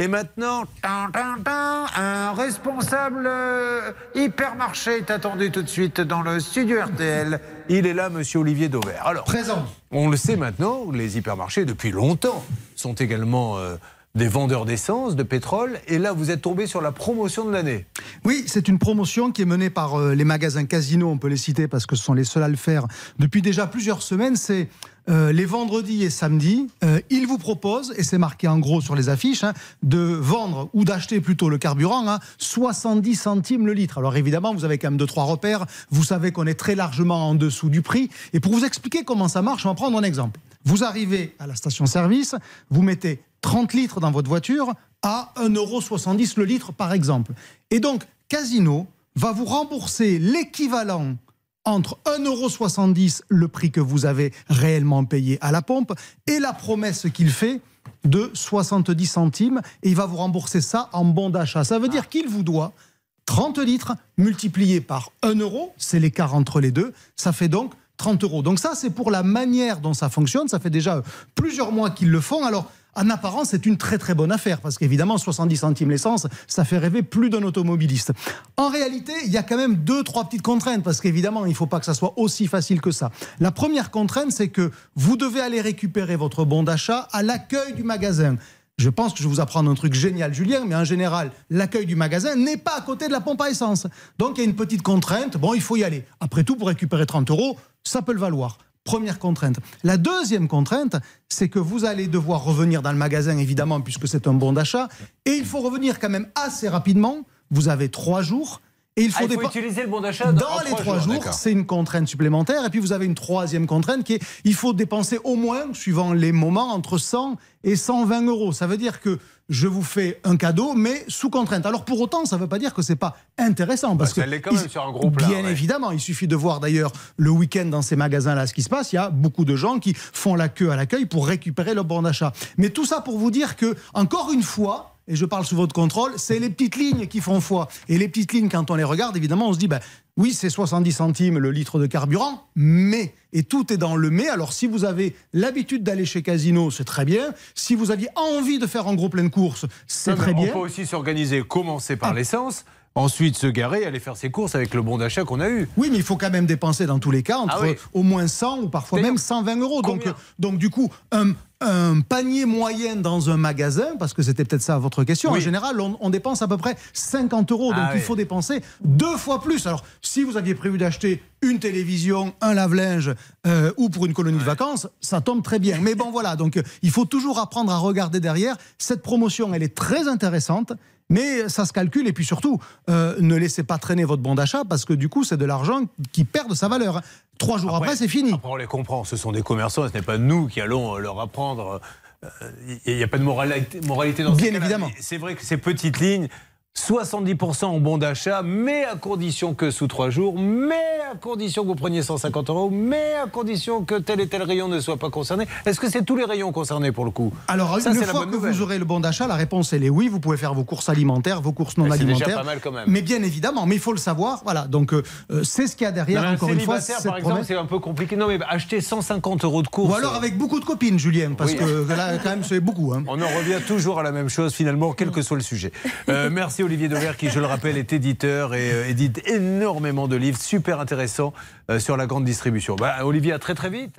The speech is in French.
Et maintenant, un responsable euh, hypermarché est attendu tout de suite dans le studio RTL. Il est là, monsieur Olivier Dauvert. Alors, présent. On le sait maintenant, les hypermarchés, depuis longtemps, sont également euh, des vendeurs d'essence, de pétrole. Et là, vous êtes tombé sur la promotion de l'année. Oui, c'est une promotion qui est menée par euh, les magasins Casino, on peut les citer parce que ce sont les seuls à le faire depuis déjà plusieurs semaines. C'est euh, les vendredis et samedis, euh, ils vous proposent, et c'est marqué en gros sur les affiches, hein, de vendre ou d'acheter plutôt le carburant à 70 centimes le litre. Alors évidemment, vous avez quand même deux, trois repères. Vous savez qu'on est très largement en dessous du prix. Et pour vous expliquer comment ça marche, on va prendre un exemple. Vous arrivez à la station-service, vous mettez 30 litres dans votre voiture à 1,70€ le litre par exemple. Et donc, Casino va vous rembourser l'équivalent entre 1,70€ le prix que vous avez réellement payé à la pompe et la promesse qu'il fait de 70 centimes et il va vous rembourser ça en bon d'achat. Ça veut dire ah. qu'il vous doit 30 litres multiplié par 1 euro, c'est l'écart entre les deux, ça fait donc 30 euros. Donc ça, c'est pour la manière dont ça fonctionne. Ça fait déjà plusieurs mois qu'ils le font. Alors, en apparence, c'est une très très bonne affaire parce qu'évidemment, 70 centimes l'essence, ça fait rêver plus d'un automobiliste. En réalité, il y a quand même deux, trois petites contraintes parce qu'évidemment, il ne faut pas que ça soit aussi facile que ça. La première contrainte, c'est que vous devez aller récupérer votre bon d'achat à l'accueil du magasin. Je pense que je vais vous apprendre un truc génial, Julien, mais en général, l'accueil du magasin n'est pas à côté de la pompe à essence. Donc il y a une petite contrainte. Bon, il faut y aller. Après tout, pour récupérer 30 euros, ça peut le valoir. Première contrainte. La deuxième contrainte, c'est que vous allez devoir revenir dans le magasin, évidemment, puisque c'est un bon d'achat. Et il faut revenir quand même assez rapidement. Vous avez trois jours. Et il faut, ah, utiliser le bon d'achat dans, les trois jours. c'est une contrainte supplémentaire. Et puis vous avez une troisième contrainte qui est il faut dépenser au moins, suivant les moments, entre 100 et 120 euros. Ça veut dire que je vous fais un cadeau, mais sous contrainte. Alors pour autant, ça ne veut pas dire que c'est pas intéressant. Parce bah, que quand même sur un gros plan. Bien évidemment, il suffit de voir d'ailleurs le week-end dans ces magasins-là ce qui se passe. Il y a beaucoup de gens qui font la queue à l'accueil pour récupérer leur bon d'achat. Mais tout ça pour vous dire que, encore une fois, et je parle sous votre contrôle, c'est les petites lignes qui font foi. Et les petites lignes, quand on les regarde, évidemment, on se dit, ben, oui, c'est 70 centimes le litre de carburant, mais, et tout est dans le mais. Alors, si vous avez l'habitude d'aller chez Casino, c'est très bien. Si vous aviez envie de faire un gros plein de courses, c'est très bien. On peut aussi s'organiser, commencer par ah. l'essence. Ensuite, se garer, aller faire ses courses avec le bon d'achat qu'on a eu. Oui, mais il faut quand même dépenser dans tous les cas entre ah au moins 100 ou parfois même 120 euros. Donc, donc, du coup, un, un panier moyen dans un magasin, parce que c'était peut-être ça votre question, en général, on, dépense à peu près 50 euros. Donc ah il faut dépenser deux fois plus. Alors, si vous aviez prévu d'acheter une télévision, un lave-linge euh, ou pour une colonie de vacances, ça tombe très bien. Mais bon, voilà. Donc, il faut toujours apprendre à regarder derrière. Cette promotion, elle est très intéressante. Mais ça se calcule et puis surtout, euh, ne laissez pas traîner votre bon d'achat parce que du coup, c'est de l'argent qui perd de sa valeur. Trois jours après, c'est fini. Après, on les comprend. Ce sont des commerçants. Ce n'est pas nous qui allons leur apprendre. Euh, il n'y a pas de moralité, moralité dans Bien évidemment. C'est vrai que ces petites lignes, 70% en bon d'achat, mais à condition que sous trois jours, mais à condition que vous preniez 150 euros, mais à condition que tel et tel rayon ne soit pas concerné. Est-ce que c'est tous les rayons concernés pour le coup? Alors, une fois que vous aurez le bon d'achat, la réponse elle est oui. Vous pouvez faire vos courses alimentaires, vos courses non alimentaires. C'est déjà pas mal quand même. Mais bien évidemment, mais il faut le savoir. Voilà, donc euh, euh, c'est ce qu'il y a derrière. encore une fois, par exemple, c'est un peu compliqué. Non, mais acheter 150 euros de courses. Ou alors avec beaucoup de copines, Julien, parce que là, quand même, c'est beaucoup. Hein. On en revient toujours à la même chose finalement, quel que soit le sujet. Euh, merci Olivier Dever qui, je le rappelle, est éditeur et euh, édite énormément de livres super intéressants euh, sur la grande distribution. Bah, Olivier, à très très vite.